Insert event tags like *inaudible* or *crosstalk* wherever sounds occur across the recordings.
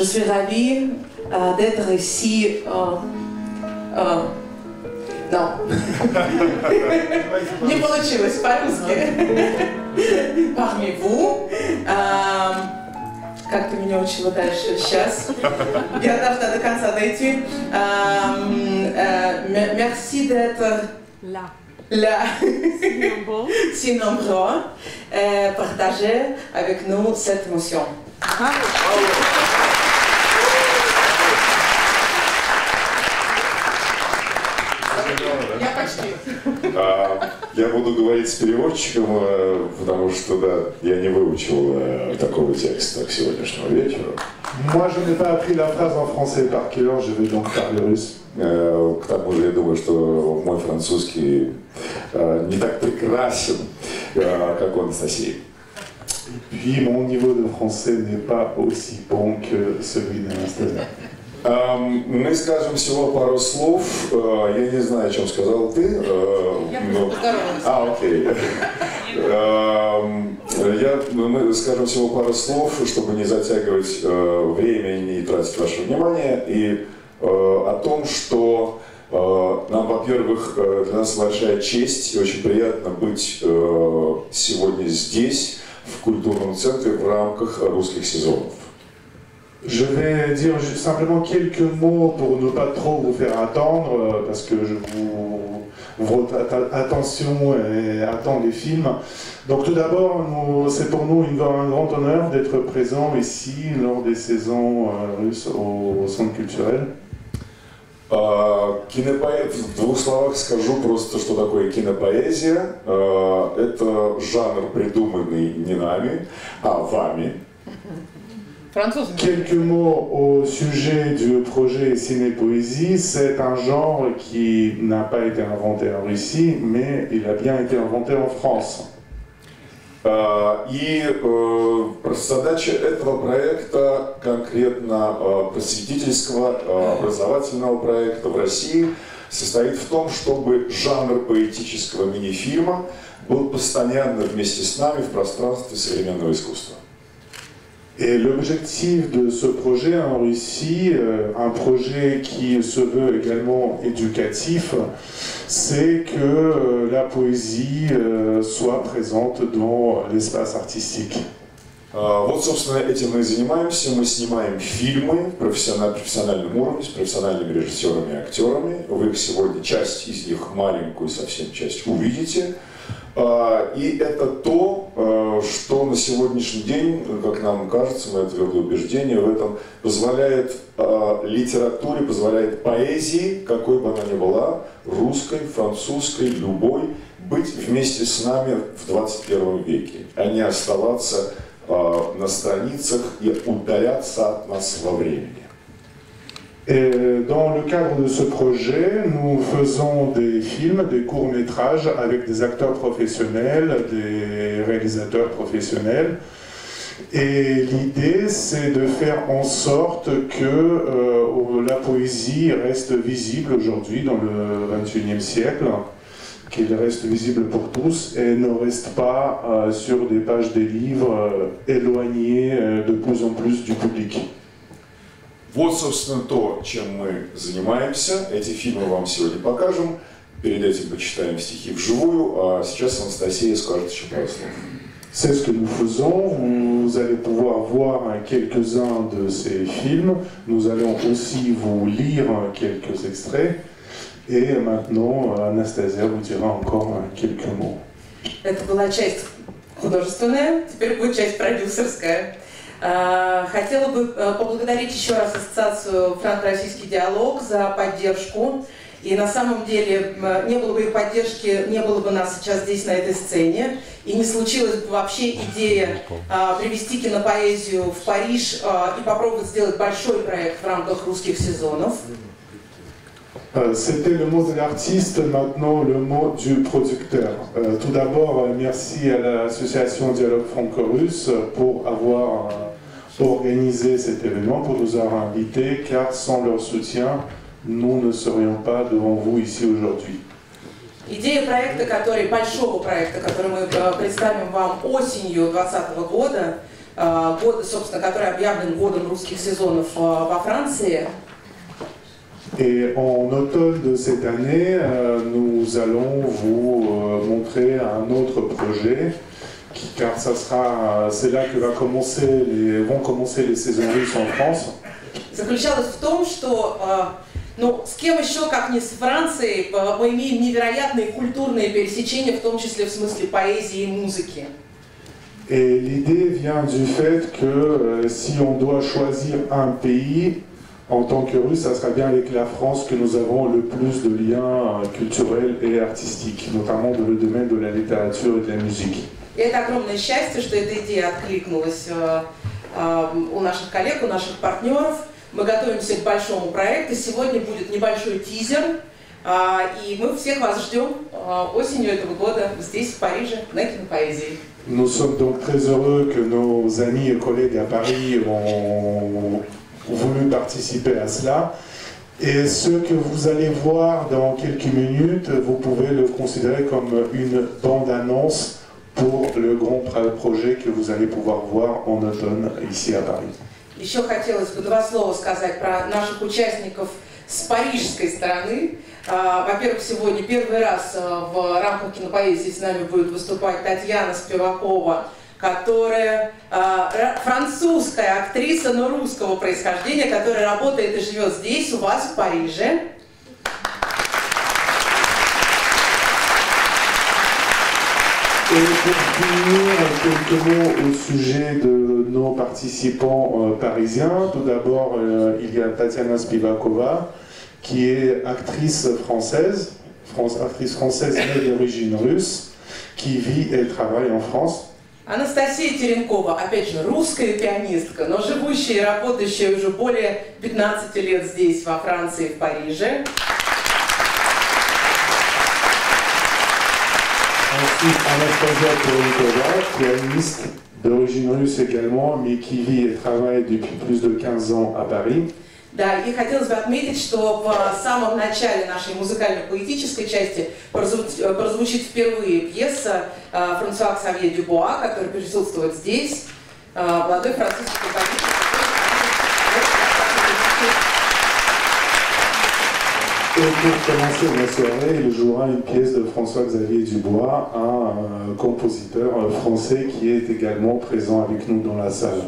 je suis ravie euh, d'être ici. euh, euh, non. Не получилось по-русски. Parmi vous. Euh, как ты меня учила дальше? Сейчас. Я должна до конца дойти. Euh, euh, м- Merci d'être Là. là. Nombreux. si nombreux, euh, partager avec nous cette émotion. Я Буду говорить с переводчиком, э, потому что, да, я не выучил э, такого текста к сегодняшнему вечеру. Moi, je n'ai pas appris la phrase en français par cœur, je vais donc parler russe. Э, К тому же, я думаю, что мой французский не так прекрасен, как у Анастасии. Puis mon niveau de français n'est pas aussi bon que celui d'Anastasia. Эм, Мы скажем всего пару слов. Э, Я не знаю, о чем сказал ты. э, но- Поздоровалась. А, окей. Эм, Я, мы скажем всего пару слов, чтобы не затягивать э, время и не тратить ваше внимание, и о том, что нам, во-первых, для нас большая честь и очень приятно быть сегодня здесь, в культурном центре, в рамках русских сезонов. Je vais dire juste simplement quelques mots pour ne pas trop vous faire attendre, euh, parce que je vous, votre atta- attention et attend les films. Donc tout d'abord, nous- c'est pour nous une- un grand honneur d'être présent ici lors des saisons euh, russes au, au centre culturel. А, Кинопоэ... В двух словах скажу просто, что такое кинопоэзия. А, Это жанр, придуманный не нами, а вами. Французами. Quelques mots au sujet du projet Ciné-Poésie. C'est un genre qui n'a pas été inventé en Russie, mais il a bien été inventé en France. А, И э, задача этого проекта, конкретно э, просветительского, э, образовательного проекта в России, состоит в том, чтобы жанр поэтического мини-фильма был постоянно вместе с нами в пространстве современного искусства. Et l'objectif de ce projet en Russie, euh, un projet qui se veut également éducatif, c'est que euh, la poésie euh, soit présente dans l'espace artistique. А, Вот, собственно, этим мы и занимаемся. Мы снимаем фильмы в профессиональ- профессиональном уровне с профессиональными режиссерами и актерами. Вы их сегодня, часть из них, маленькую совсем часть, увидите. А, И это то, э, что на сегодняшний день, как нам кажется, мое твердое убеждение в этом, позволяет э, литературе, позволяет поэзии, какой бы она ни была, русской, французской, любой, быть вместе с нами в 21 веке, а не оставаться э, на страницах и удаляться от нас во времени. Dans le cadre de ce projet, nous faisons des films, des courts-métrages avec des acteurs professionnels, des réalisateurs professionnels. Et l'idée, c'est de faire en sorte que euh, la poésie reste visible aujourd'hui dans le XXIe siècle, qu'il reste visible pour tous et ne reste pas euh, sur des pages des livres euh, éloignés euh, de plus en plus du public. Вот, собственно, то, чем мы занимаемся. Эти фильмы вам сегодня покажем. Перед этим почитаем стихи вживую, а сейчас Анастасия скажет еще пару слов. C'est ce que nous faisons. Vous allez pouvoir voir quelques-uns de ces films. Nous allons aussi vous lire quelques extraits. Et maintenant, Anastasia vous dira encore quelques mots. Это была часть художественная, теперь будет часть продюсерская. А, Хотела бы э, поблагодарить еще раз Ассоциацию Франко-Российский диалог за поддержку. И на самом деле не было бы их поддержки, не было бы нас сейчас здесь на этой сцене. И не случилась бы вообще идея а, привести кинопоэзию в Париж а, и попробовать сделать большой проект в рамках русских сезонов. Euh, C'était le mot de l'artiste, maintenant le mot du producteur. Euh, tout d'abord, merci à l'association Dialogue Franco-Russe pour avoir euh, organisé cet événement, pour nous avoir invités, car sans leur soutien, nous ne serions pas devant vous ici aujourd'hui. Идея проекта, который, большого проекта, который мы э, представим вам осенью 2020 года, э, года, собственно, который объявлен годом русских сезонов э, во Франции. Et en automne de cette année, euh, nous allons vous euh, montrer un autre projet, qui, car ça sera, c'est là que va commencer les, vont commencer les saisons russes en France. Заключалось в том, что ну, с кем еще, как не с Францией, мы имеем невероятные культурные пересечения, в том числе в смысле поэзии и музыки. Et l'idée vient du fait que euh, si on doit choisir un pays, en tant que russe, ça sera bien avec la France que nous avons le plus de liens culturels et artistiques, notamment dans le domaine de la littérature et de la musique. И это огромное счастье, что эта идея откликнулась э, э, у наших коллег, у наших партнеров. Мы готовимся к большому проекту. Сегодня будет небольшой тизер. Э, и мы всех вас ждем осенью этого года здесь, в Париже, на кинопоэзии. Nous sommes donc très heureux que nos amis et collègues à Paris ont voulu participer à cela. Et ce que vous allez voir dans quelques minutes, vous pouvez le considérer comme une bande-annonce pour le grand projet que vous allez pouvoir voir en automne ici à Paris. Еще хотелось бы два слова сказать про наших участников с парижской стороны. Во-первых, сегодня первый раз в рамках кинопоэзии с нами будет выступать Татьяна Спивакова, которая э, французская актриса, но русского происхождения, которая работает и живет здесь, у вас, в Париже. Et pour finir, quelques mots au sujet de nos participants euh, parisiens. Tout d'abord, euh, il y a Tatiana Spivakova, qui est actrice française, France, actrice française mais d'origine russe, qui vit et travaille en France. Анастасия Теренкова, опять же, русская пианистка, но живущая и работающая уже более 15 лет здесь, во Франции, в Париже. Ensuite, Anastasia Terenkova, pianiste d'origine russe également, mais qui vit et travaille depuis plus de 15 ans à Paris. Да, и хотелось бы отметить, что в самом начале нашей музыкально-поэтической части прозвучит впервые пьеса Франсуа Ксавье Дюбуа, который присутствует здесь, молодой французский композитор. Et pour commencer la soirée, il jouera une pièce de François-Xavier Dubois, un compositeur français qui est également présent avec nous dans la salle.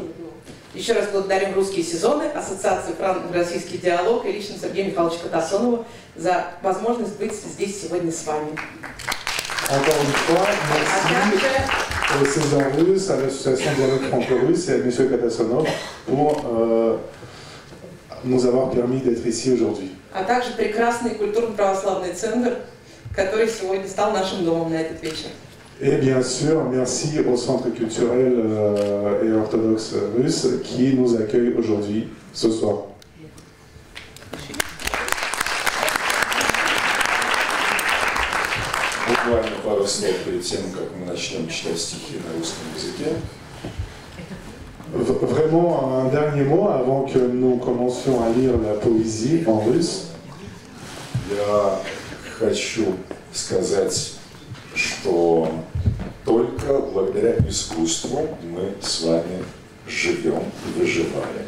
Еще раз благодарим «Русские сезоны», Ассоциацию «Франко-российский диалог» и лично Сергея Михайловича Катасонова за возможность быть здесь сегодня с вами. Encore une fois, merci au César Russe, à l'association Dialogue Franco-Russe et à M. Katasonov pour euh, nous avoir permis d'être ici aujourd'hui. А также прекрасный культурно-православный центр, который сегодня стал нашим домом на этот вечер. Et bien sûr, merci au Centre culturel euh, et orthodoxe russe qui nous accueille aujourd'hui, ce soir. Буквально пару слов перед тем, как мы начнем читать стихи на русском языке. Vraiment un dernier mot avant que nous commencions à lire la poésie en russe. Я хочу сказать что только благодаря искусству мы с вами живем и выживаем.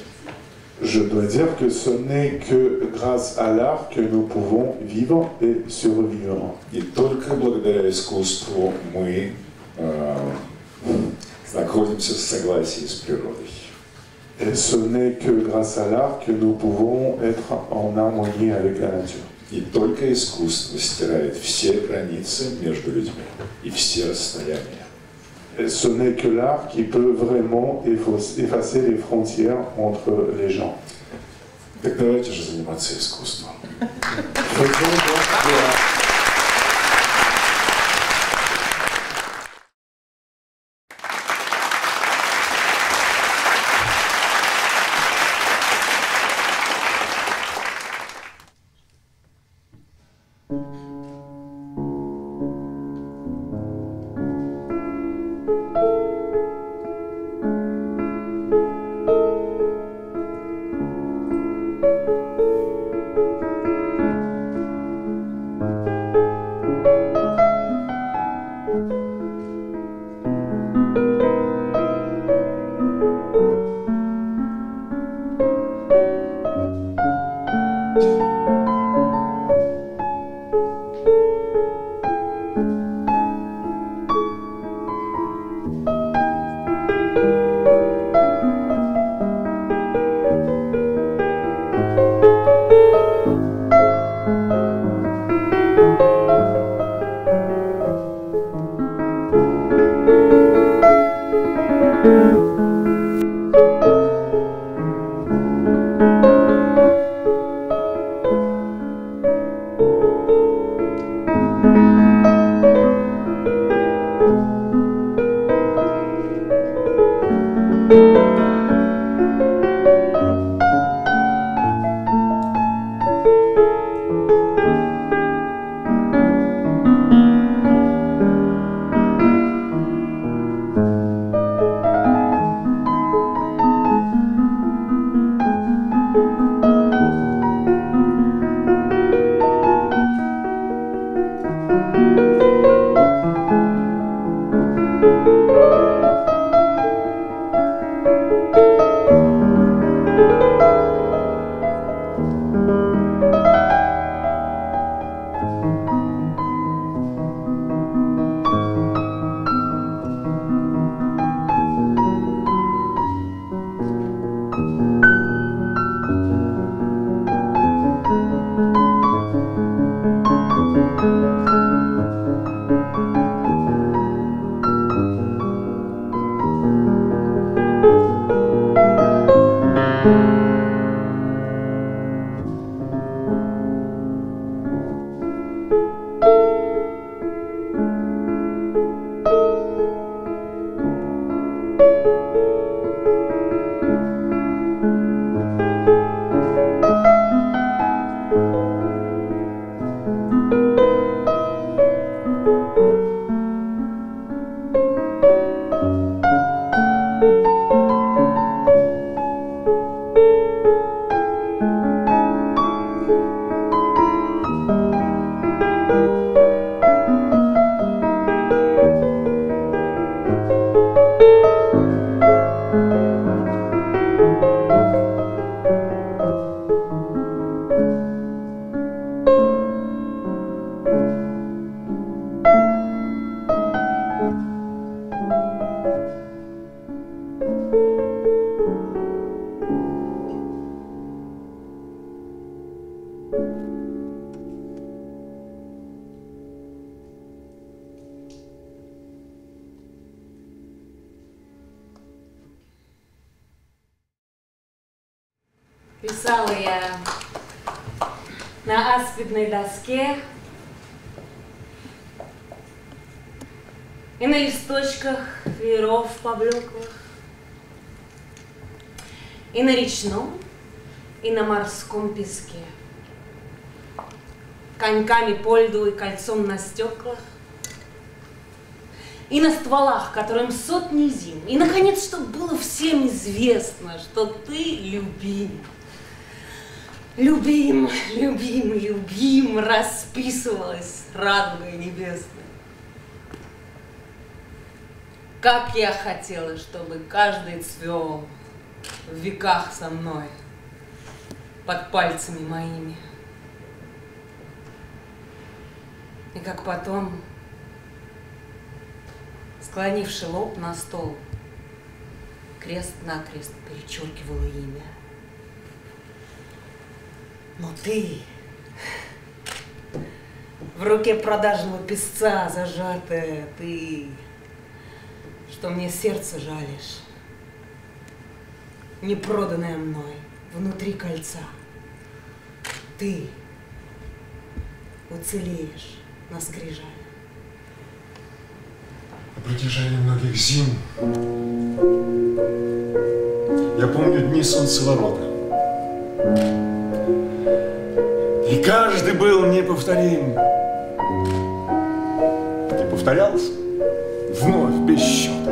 Je dois dire que ce n'est que grâce à l'art que nous pouvons vivre et survivre. И только благодаря искусству мы э, находимся в согласии с природой. Et ce n'est que grâce à l'art que nous pouvons être en harmonie avec la nature. И только искусство стирает все границы между людьми и все расстояния. Et ce n'est que l'art qui peut vraiment effacer les frontières entre les gens. Так давайте же заниматься искусством. Коньками по льду и кольцом на стеклах, и на стволах, которым сотни зим, и, наконец, чтобы было всем известно, что ты любим. Любим, любим, любим, расписывалась радугой небесной. Как я хотела, чтобы каждый цвел в веках со мной, под пальцами моими. И как потом, склонивший лоб на стол, крест-накрест перечеркивала имя. Но ты в руке продажного песца зажатая, ты, что мне сердце жалишь, не проданное мной внутри кольца. Ты уцелеешь на скрижале. На протяжении многих зим я помню дни солнцеворота. И каждый был неповторим. И повторялся вновь без счета.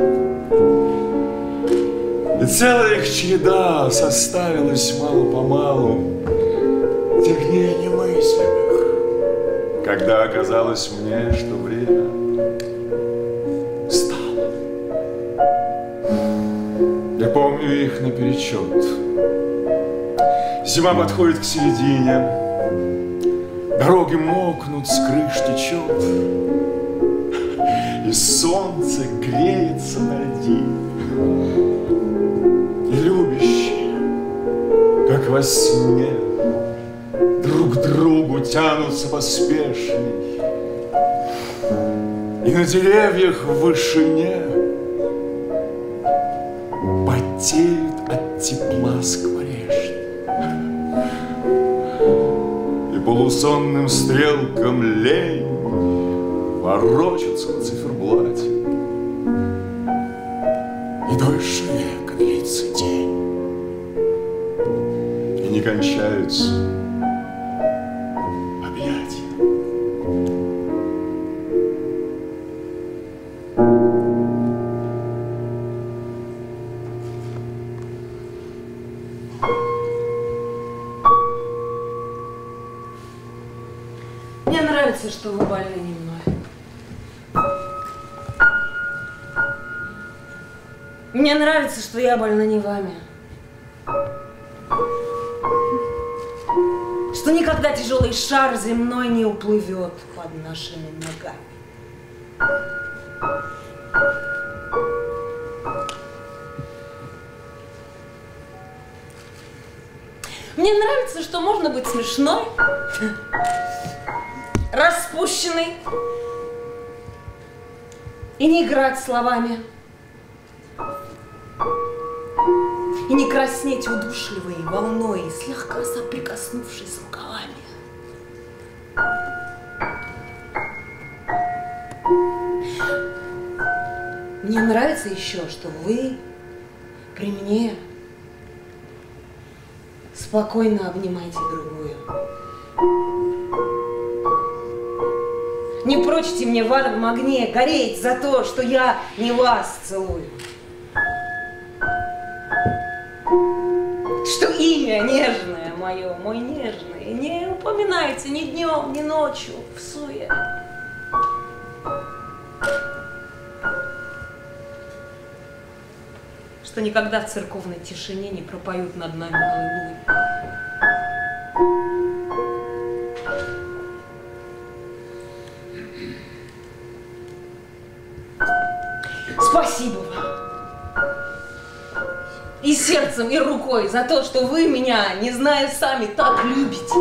И целая их череда составилась мало-помалу тех дней немыслимых, когда оказалось мне, что время стало. Я помню их наперечет. Зима подходит к середине, Дороги мокнут, с крыш течет, И солнце греется на льди. И любящие, как во сне, другу тянутся поспешней. И на деревьях в вышине Потеют от тепла скворечни полусонным стрелкам лень Ворочаться я больна не вами. Что никогда тяжелый шар земной не уплывет под нашими ногами. Мне нравится, что можно быть смешной, распущенной и не играть словами. И не краснеть удушливой волной, слегка соприкоснувшись с рукавами. Мне нравится еще, что вы при мне спокойно обнимайте другую. Не прочьте мне в адовом огне гореть за то, что я не вас целую. Имя нежное мое, мой нежный, не упоминайте ни днем, ни ночью в суе. что никогда в церковной тишине не пропоют над нами. Спасибо сердцем, и рукой за то, что вы меня, не зная сами, так любите.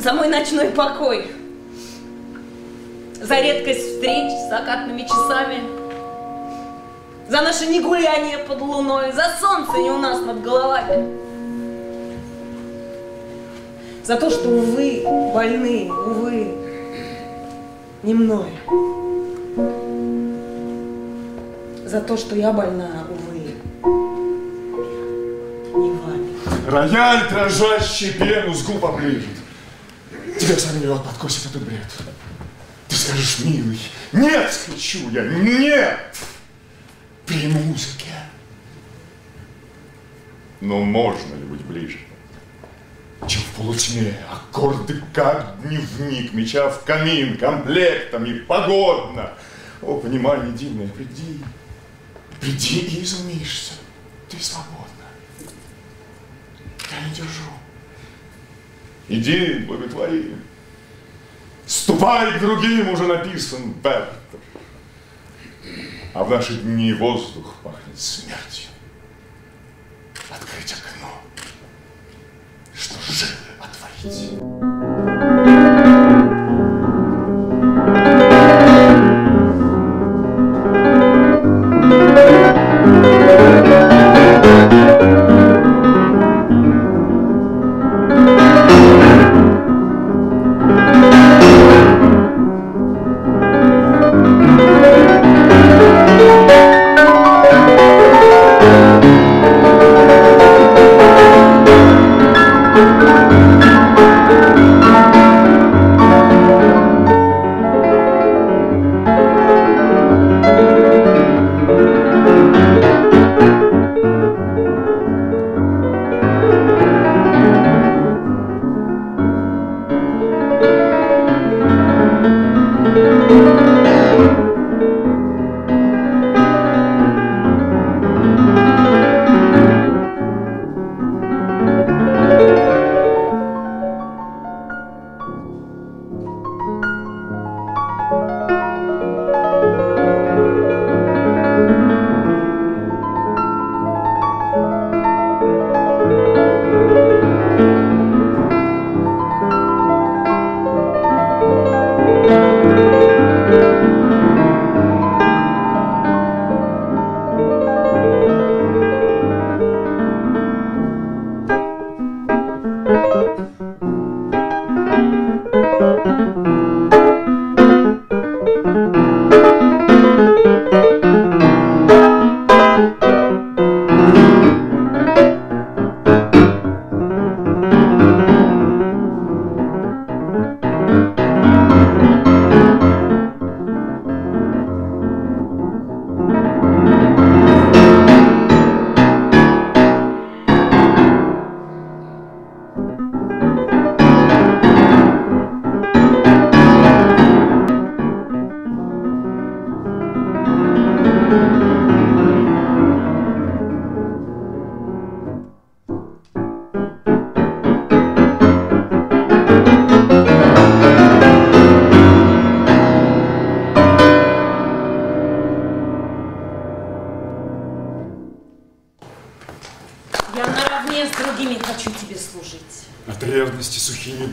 За мой ночной покой. За редкость встреч с закатными часами за наше негуляние под луной, за солнце не у нас над головами. За то, что, увы, больны, увы, не мной. За то, что я больна, Рояль, дрожащий пену с губ оближет. Тебя сомнет, подкосит этот бред. Ты скажешь, милый, нет, хочу я, нет! при музыке. Но можно ли быть ближе? Чем в полутьме аккорды как дневник, меча в камин, комплектами, погодно. О, понимание дивное, приди, приди и изумишься. Ты свободна. Я не держу. Иди, благотвори. Ступай к другим, уже написан Бертер. А в наши дни воздух пахнет смертью. Открыть окно, что жилы отворить.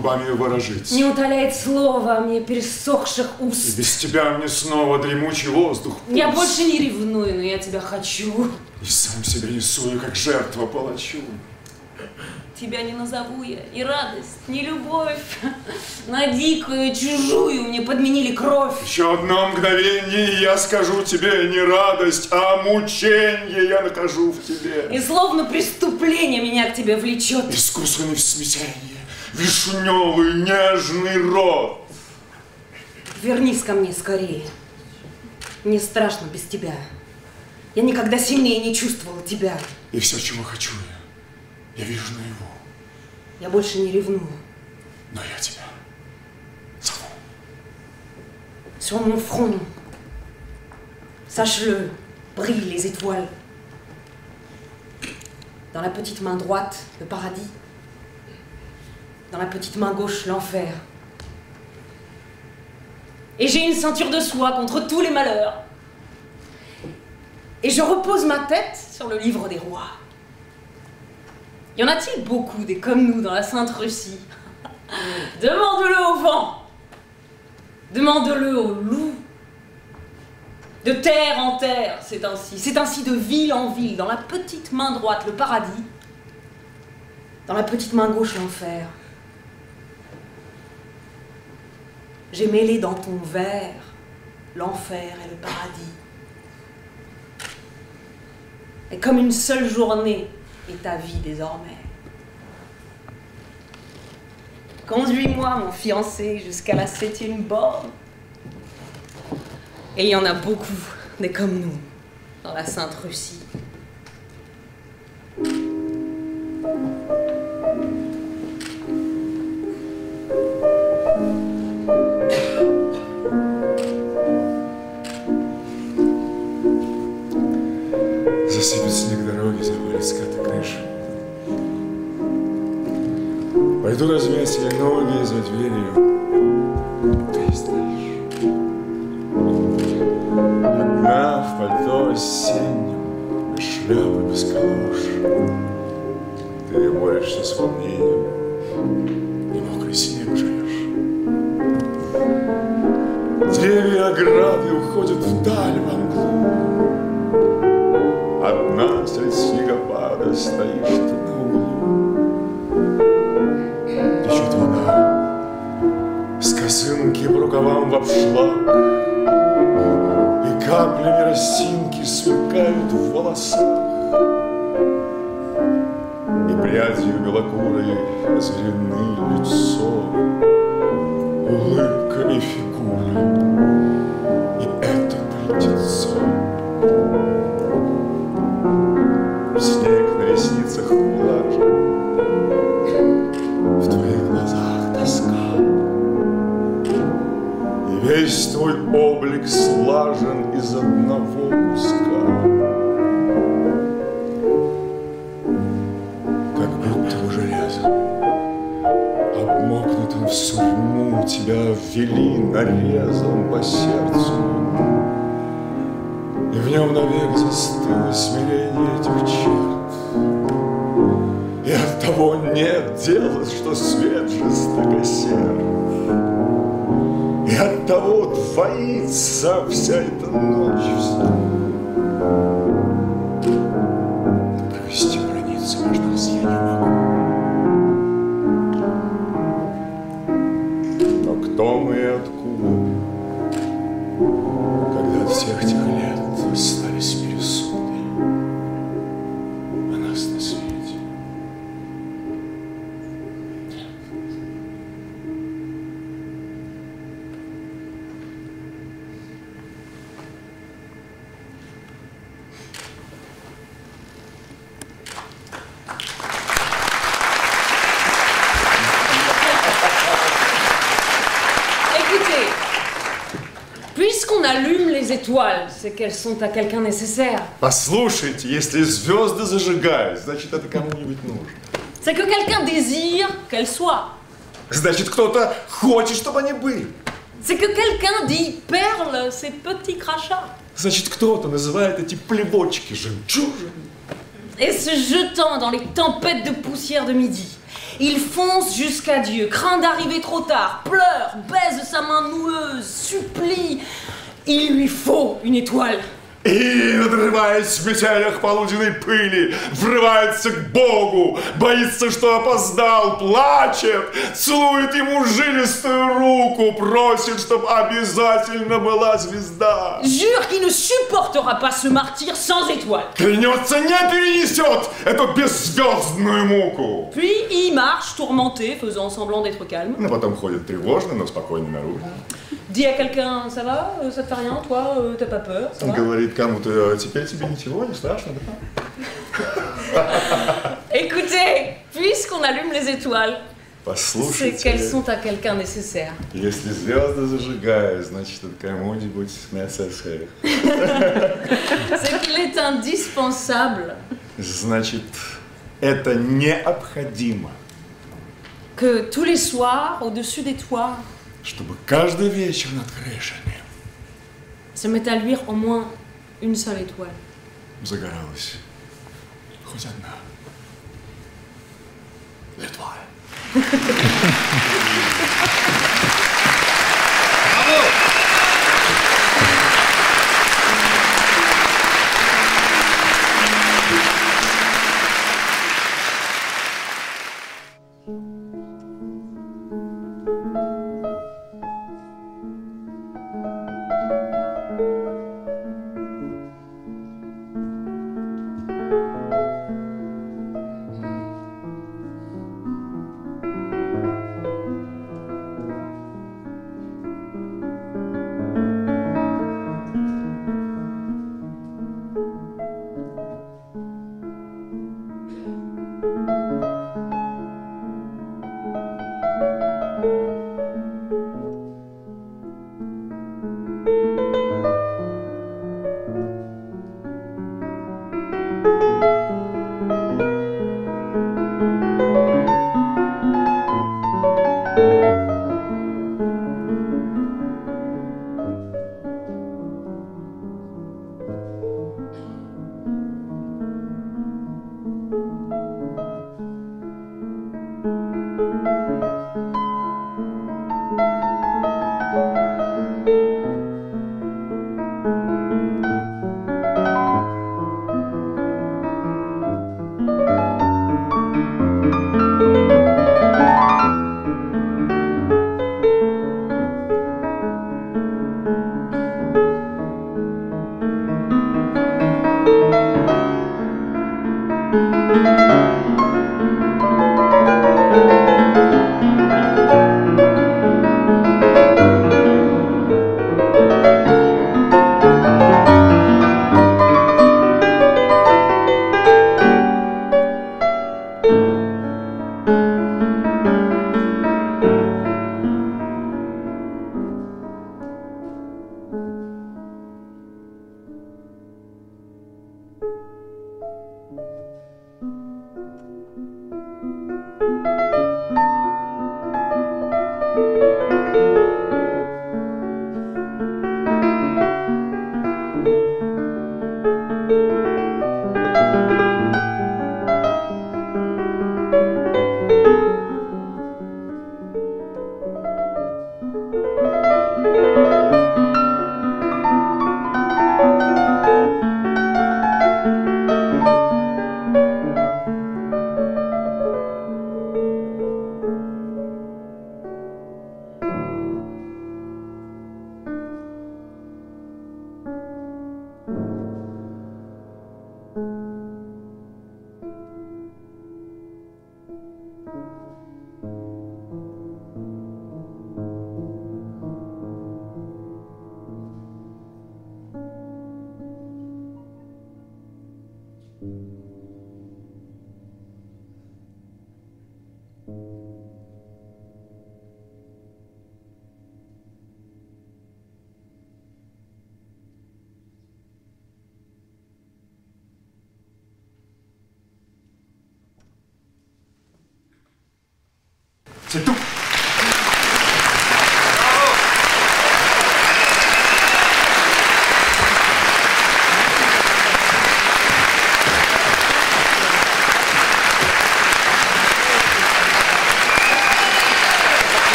Губами выражить. Не утоляет слова мне пересохших И уст. без тебя мне снова дремучий воздух. Я пульс. больше не ревную, но я тебя хочу. И сам себя рисую, как жертва палачу. Тебя не назову я, и радость, ни любовь. На дикую, чужую мне подменили кровь. Еще одно мгновение, и я скажу тебе не радость, а мучение я нахожу в тебе. И словно преступление меня к тебе влечет. Искусственный в смятении, вишневый нежный рот. Вернись ко мне скорее. Мне страшно без тебя. Я никогда сильнее не чувствовала тебя. И все, чего хочу я, я вижу наяву, Я больше не ревную. но я тебя зову. Sur mon front, sache-le, brillent les étoiles. Dans la petite main droite, le paradis. Dans la petite main gauche, l'enfer. Et j'ai une ceinture de soie contre tous les malheurs. Et je repose ma tête sur le livre des rois. Y en a-t-il beaucoup des comme nous dans la Sainte Russie? *laughs* Demande-le au vent Demande-le au loup. De terre en terre, c'est ainsi. C'est ainsi de ville en ville. Dans la petite main droite, le paradis. Dans la petite main gauche, l'enfer. J'ai mêlé dans ton verre l'enfer et le paradis. Et comme une seule journée est ta vie désormais. Conduis-moi, mon fiancé, jusqu'à la septième borne. Et il y en a beaucoup, des comme nous, dans la Sainte Russie. Засыпет снег дороги, завалит скаты крыши. Пойду размять себе ноги за дверью. Ты знаешь. Одна в пальто осеннем, без шляпы, без калош. Ты борешься с волнением, и мокрый снег жуешь. Деревья ограды уходят вдаль во снегопада стоишь ты на углу. Течет вода с косынки по рукавам в обшлаг, И каплями росинки сверкают в волосах. И прядью белокурой озверены лицо, Улыбка и фигура, и это плетется. Снег ресницах влажен, В твоих глазах тоска. И весь твой облик слажен из одного куска. Как обмокнутым в сурьму Тебя ввели нарезом по сердцу. И в нем навек застыло смирение этих черт. Нет дела, что свет жестокосерд. И от того двоится вся эта ночь les étoiles, c'est qu'elles sont à quelqu'un nécessaire. Послушайте, если звезды зажигают, значит, это кому-нибудь нужно. C'est que quelqu'un désire qu'elles soient. Значит, кто-то хочет, чтобы они были. C'est que quelqu'un dit perle ses petits crachats. Значит, кто-то называет эти плевочки жемчужинами. Et se jetant dans les tempêtes de poussière de midi. Il fonce jusqu'à Dieu, craint d'arriver trop tard, pleure, baise sa main noueuse, supplie. Il lui faut une étoile. И, надрываясь в метелях полуденной пыли, врывается к Богу, боится, что опоздал, плачет, целует ему жилистую руку, просит, чтобы обязательно была звезда. Jure qu'il ne supportera pas ce martyr sans étoile. Клянется, не перенесет эту беззвездную муку. Puis il marche tourmenté, faisant semblant d'être calme. Но потом ходит тревожно, но спокойно наружу. Dit à quelqu'un Ça va Euh, Ça te fait rien Toi Euh, T'as pas peur Ça va Говорит кому-то, теперь тебе ничего, не страшно, да? Écoutez, puisqu'on allume les étoiles, c'est Послушайте, qu'elles sont à quelqu'un nécessaire. если звезды зажигают, значит, это кому-нибудь *laughs* necessaire. C'est qu'il est indispensable Значит, это необходимо, que tous les soirs, au-dessus des toits, чтобы каждый вечер над крышами se mette à luire au moins une seule étoile. загоралась хоть одна. Литва. *laughs*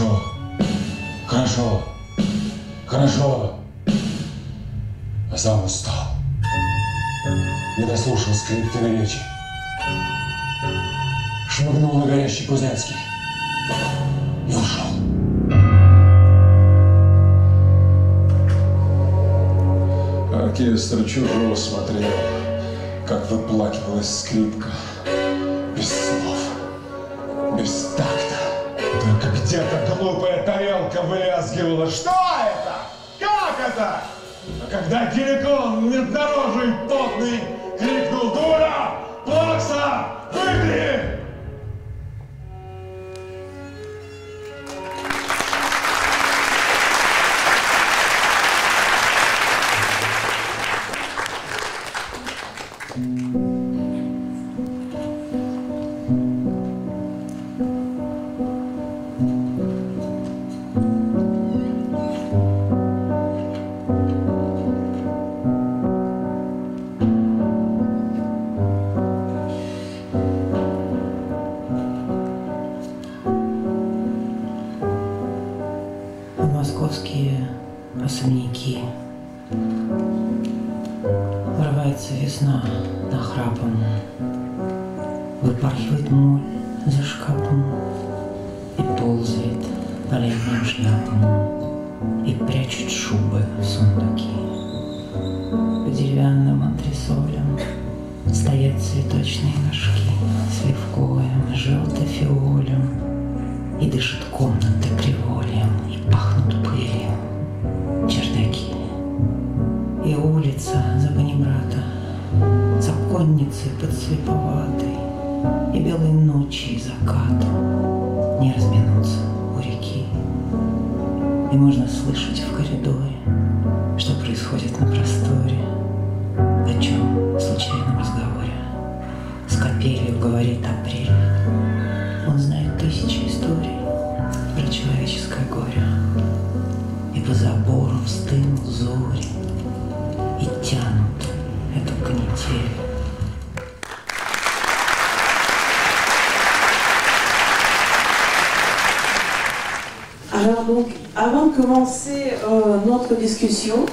Хорошо, хорошо, хорошо. А сам устал. Не дослушал скрипкины речи. Шмыгнул на горящий Кузнецкий и ушел. Оркестр чужого смотрел, как выплакивалась скрипка. Без слов, без такта. Где-то глупая тарелка вылязгивала. Что это? Как это? А когда геликон меднорожий потный крикнул «Дура! Плакса! Выгни!» Ночи и закат не разминутся у реки. И можно слышать в коридоре, discussion,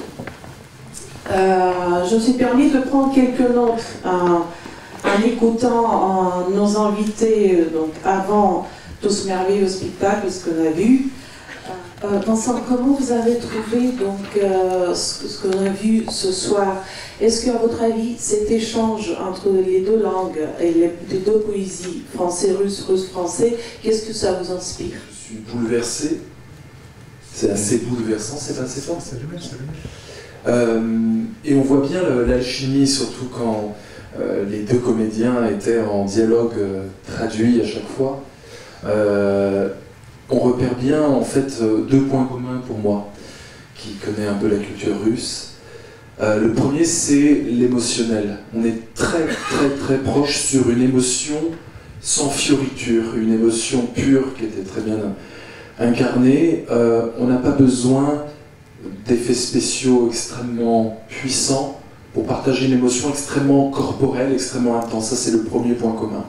euh, je me suis permis de prendre quelques notes en, écoutant euh, nos invités euh, donc avant tout ce merveilleux spectacle, ce qu'on a vu. Euh, Vincent, comment vous avez trouvé donc euh, ce, ce qu'on a vu ce soir? Est-ce qu'à votre avis, cet échange entre les deux langues et les, les deux poésies, français-russe, russe-français, qu'est-ce que ça vous inspire? Je suis bouleversé. C'est assez bouleversant, c'est assez fort. Euh, et on voit bien l'alchimie, surtout quand euh, les deux comédiens étaient en dialogue euh, traduit à chaque fois. Euh, on repère bien en fait deux points communs pour moi, qui connaît un peu la culture russe. Le premier, c'est l'émotionnel. On est très très très proche sur une émotion sans fioriture, une émotion pure qui était très bien incarnée. Euh, on n'a pas besoin d'effets spéciaux extrêmement puissants pour partager une émotion extrêmement corporelle, extrêmement intense. Ça, c'est le premier point commun.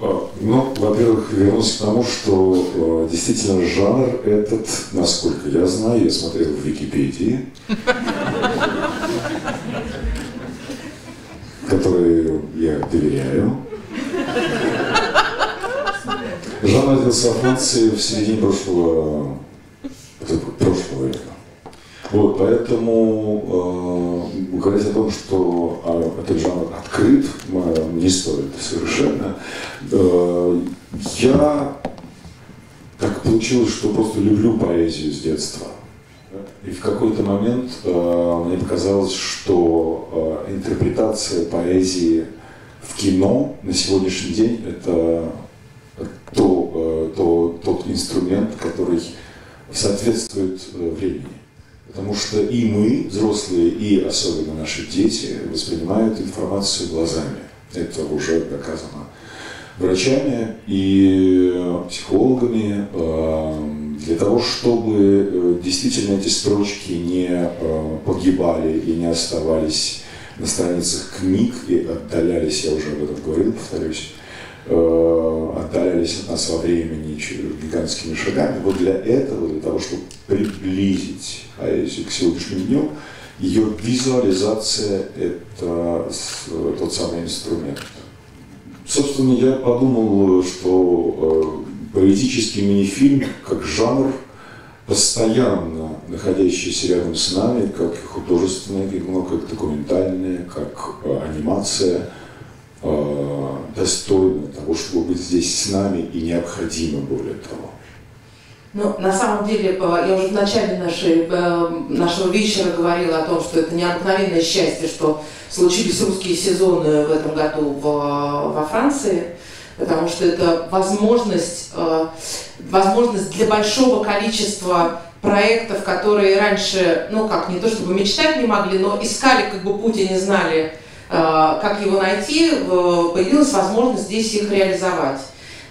А, Ну, во-первых, вернусь к тому, что э, действительно жанр этот, насколько я знаю, я смотрел в Википедии, *laughs* которой я доверяю. Жанр родился во Франции в середине прошлого, прошлого века. Вот, поэтому э, говорить о том, что э, этот жанр открыт, не стоит совершенно. Э, я так получилось, что просто люблю поэзию с детства. И в какой-то момент э, мне показалось, что э, интерпретация поэзии в кино на сегодняшний день это то, э, то, тот инструмент, который соответствует э, времени. Потому что и мы, взрослые, и особенно наши дети, воспринимают информацию глазами. Это уже доказано врачами и э, психологами. Для того, чтобы действительно эти строчки не погибали и не оставались на страницах книг и отдалялись, я уже об этом говорил, повторюсь, отдалялись от нас во времени гигантскими шагами. Вот для этого, для того, чтобы приблизить поэзию к сегодняшнему дню, ее визуализация – это тот самый инструмент. Собственно, я подумал, что э, поэтический мини-фильм как жанр, постоянно находящийся рядом с нами, как художественное кино, как документальное, как э, анимация, э, достойно того, чтобы быть здесь с нами и необходимо более того. Ну, на самом деле, э, я уже в начале нашей, э, нашего вечера говорила о том, что это необыкновенное счастье, что случились русские сезоны в этом году в, во Франции, потому что это возможность, э, возможность для большого количества проектов, которые раньше, ну как, не то чтобы мечтать не могли, но искали как бы путь и не знали, как его найти, э, появилась возможность здесь их реализовать.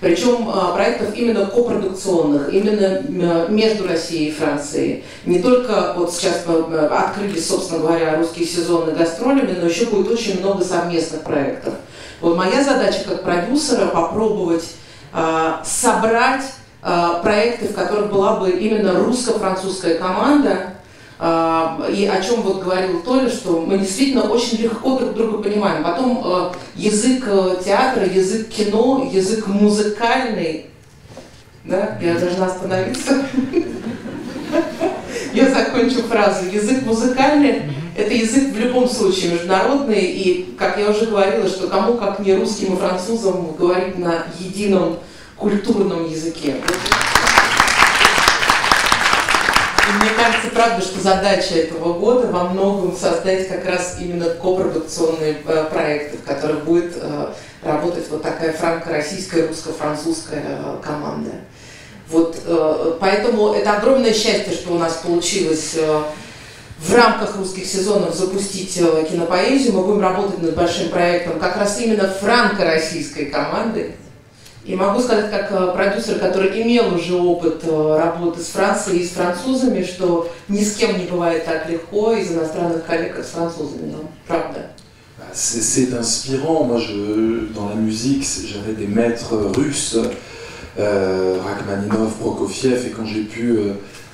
Причем э, проектов именно копродукционных, именно э, между Россией и Францией. Не только вот сейчас мы э, открылись, собственно говоря, русские сезоны гастролями, но еще будет очень много совместных проектов. Вот моя задача как продюсера попробовать э, собрать э, проекты, в которых была бы именно русско-французская команда, и о чем вот говорил Толя, что мы действительно очень легко друг друга понимаем. Потом э, язык э, театра, язык кино, язык музыкальный. Да, я должна остановиться. *laughs* Я закончу фразу. Язык музыкальный – это язык в любом случае международный, и, как я уже говорила, что кому, как не русским и французам, говорить на едином культурном языке. Мне кажется, правда, что задача этого года во многом создать как раз именно копродукционные э, проекты, в которых будет э, работать вот такая франко-российская, русско-французская э, команда. Вот, поэтому это огромное счастье, что у нас получилось в рамках русских сезонов запустить кинопоэзию. Мы будем работать над большим проектом как раз именно франко-российской команды. И могу сказать, как э, продюсер, который имел уже опыт э, работы с Францией и с французами, что ни с кем не бывает так легко из иностранных коллег, как с французами, но правда. C'est inspirant. Moi, je, dans la musique, j'avais des maîtres russes, euh, Rachmaninov, Prokofiev, et quand j'ai pu euh,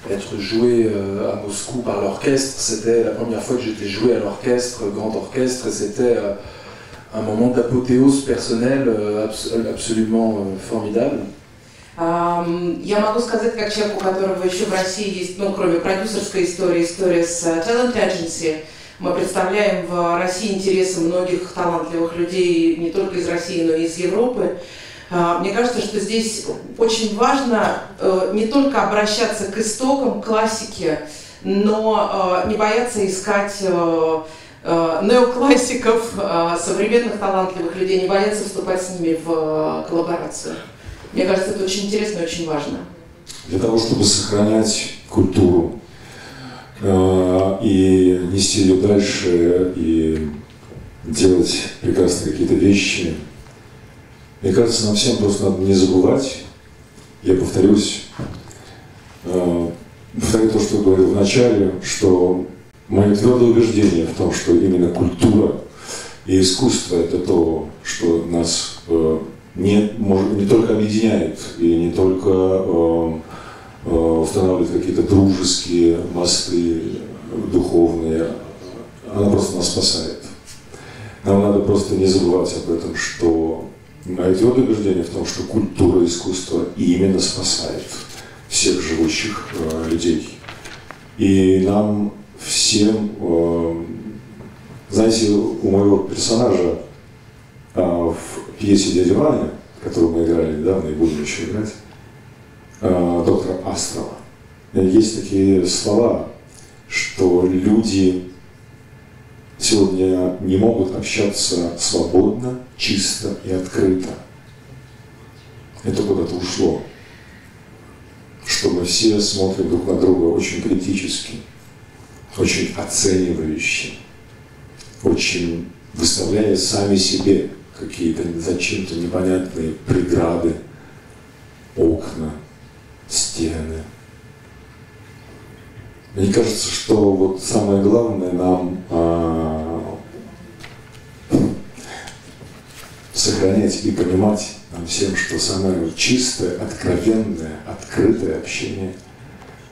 être joué euh, à Moscou par l'orchestre, c'était la première fois que j'étais joué à l'orchestre, grand orchestre, et c'était euh, un moment d'apothéose personnelle euh, absolument euh, formidable. Я могу сказать, как человек, у которого еще в России есть, ну, кроме продюсерской истории, история с э, Talent Agency. Мы представляем в России интересы многих талантливых людей, не только из России, но и из Европы. Мне кажется, что здесь очень важно не только обращаться к истокам, к классике, но не бояться искать Э, неоклассиков, э, современных талантливых людей, не бояться вступать с ними в э, коллаборацию. Мне кажется, это очень интересно и очень важно. Для того, чтобы сохранять культуру и нести ее дальше, и делать прекрасные какие-то вещи, мне кажется, нам всем просто надо не забывать, я повторюсь, повторю то, что говорил в начале, что Мое твердое убеждение в том, что именно культура и искусство – это то, что нас э, не, может, не только объединяет и не только э, э, устанавливает какие-то дружеские мосты духовные, она просто нас спасает. Нам надо просто не забывать об этом, что мое твердое убеждение в том, что культура и искусство именно спасает всех живущих э, людей. И нам всем, э, знаете, у моего персонажа э, в пьесе «Дядя Ваня», которую мы играли недавно и будем еще играть, э, доктора Астрова, есть такие слова, что люди сегодня не могут общаться свободно, чисто и открыто. Это куда-то ушло. Что мы все смотрим друг на друга очень критически – очень оценивающим, очень выставляя сами себе какие-то зачем-то непонятные преграды, окна, стены. Мне кажется, что вот самое главное нам а, сохранять и понимать нам всем, что самое чистое, откровенное, открытое общение –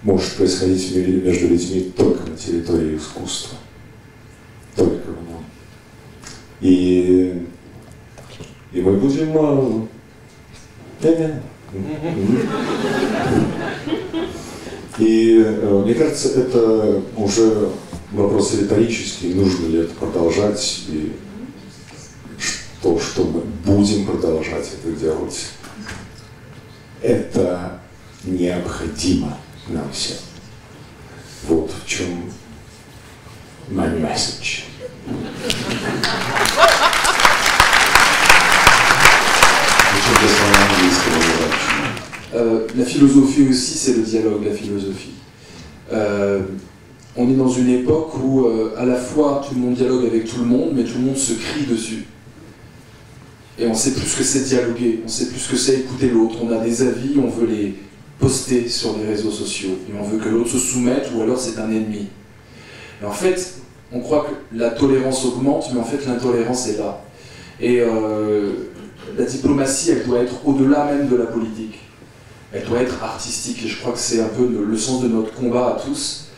может происходить между людьми только на территории искусства. Только в нем. И, и мы будем... Не-не. И э, мне кажется, это уже вопрос риторический, нужно ли это продолжать, и что, что мы будем продолжать это делать. Это необходимо нам всем. Вот в чем my message. Euh, la philosophie aussi, c'est le dialogue, la philosophie. Euh, on est dans une époque où euh, à la fois tout le monde dialogue avec tout le monde, mais tout le monde se crie dessus. Et on sait plus ce que c'est dialoguer, on sait plus ce que c'est écouter l'autre, on a des avis, on veut les, poster sur les réseaux sociaux et on veut que l'autre se soumette ou alors c'est un ennemi. Et en fait, on croit que la tolérance augmente, mais en fait l'intolérance est là. Et euh, la diplomatie, elle doit être au-delà même de la politique. Elle doit être artistique et je crois que c'est un peu le sens de notre combat à tous.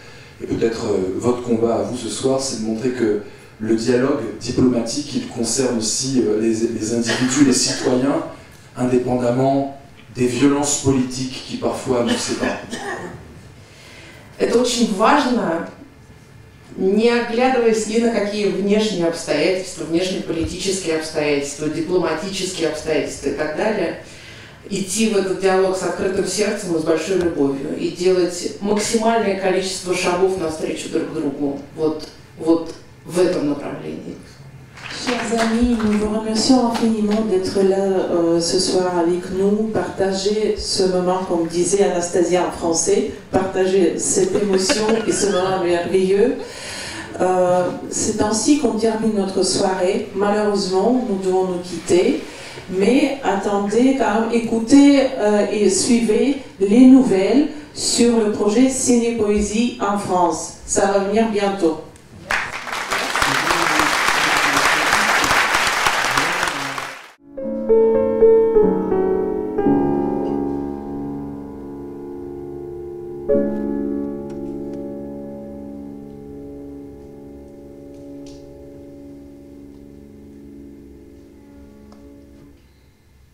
Et peut-être euh, votre combat à vous ce soir, c'est de montrer que le dialogue diplomatique, il concerne aussi euh, les, les individus, les citoyens, indépendamment des violences politiques qui parfois nous séparent. Это очень важно не оглядываясь ни на какие внешние обстоятельства, внешнеполитические обстоятельства, дипломатические обстоятельства и так далее, идти в этот диалог с открытым сердцем и с большой любовью и делать максимальное количество шагов навстречу друг другу вот, вот в этом направлении. Chers amis, nous vous remercions infiniment d'être là euh, ce soir avec nous, partager ce moment, comme disait Anastasia en français, partager cette émotion et ce moment merveilleux. Euh, C'est ainsi qu'on termine notre soirée. Malheureusement, nous devons nous quitter. Mais attendez quand même, écoutez euh, et suivez les nouvelles sur le projet Ciné Poésie en France. Ça va venir bientôt.